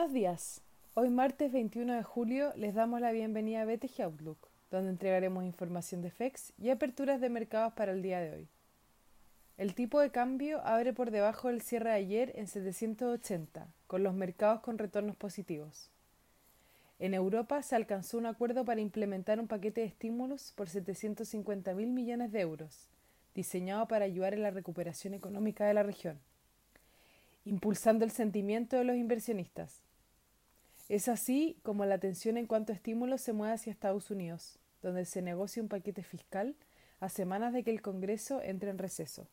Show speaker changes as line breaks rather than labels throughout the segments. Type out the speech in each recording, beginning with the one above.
Buenos días. Hoy martes 21 de julio les damos la bienvenida a BTG Outlook, donde entregaremos información de FEX y aperturas de mercados para el día de hoy. El tipo de cambio abre por debajo del cierre de ayer en 780, con los mercados con retornos positivos. En Europa se alcanzó un acuerdo para implementar un paquete de estímulos por 750 mil millones de euros, diseñado para ayudar en la recuperación económica de la región impulsando el sentimiento de los inversionistas. Es así como la atención en cuanto a estímulos se mueve hacia Estados Unidos, donde se negocia un paquete fiscal a semanas de que el Congreso entre en receso.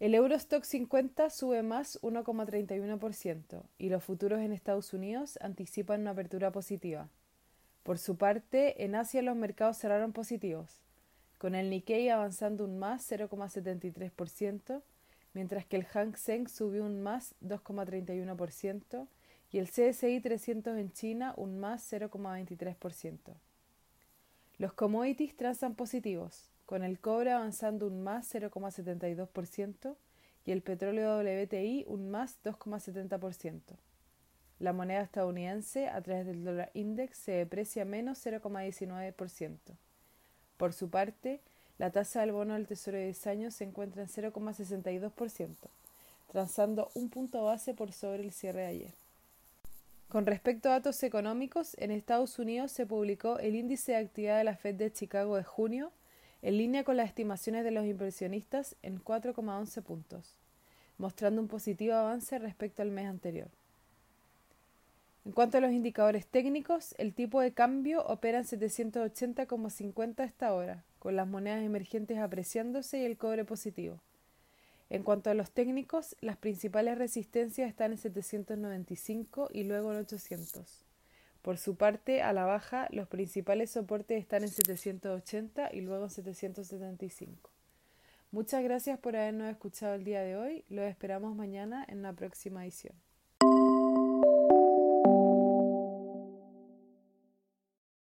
El Eurostock 50 sube más 1,31% y los futuros en Estados Unidos anticipan una apertura positiva. Por su parte, en Asia los mercados cerraron positivos, con el Nikkei avanzando un más 0,73%, mientras que el Hang Seng subió un más 2,31% y el CSI 300 en China un más 0,23%. Los commodities transan positivos, con el cobre avanzando un más 0,72% y el petróleo WTI un más 2,70%. La moneda estadounidense a través del dólar index se deprecia menos 0,19%. Por su parte, la tasa del bono del Tesoro de 10 años se encuentra en 0,62%, transando un punto base por sobre el cierre de ayer. Con respecto a datos económicos, en Estados Unidos se publicó el índice de actividad de la Fed de Chicago de junio, en línea con las estimaciones de los inversionistas en 4,11 puntos, mostrando un positivo avance respecto al mes anterior. En cuanto a los indicadores técnicos, el tipo de cambio opera en 780,50 hasta ahora, con las monedas emergentes apreciándose y el cobre positivo. En cuanto a los técnicos, las principales resistencias están en 795 y luego en 800. Por su parte, a la baja, los principales soportes están en 780 y luego en 775. Muchas gracias por habernos escuchado el día de hoy. Los esperamos mañana en la próxima edición.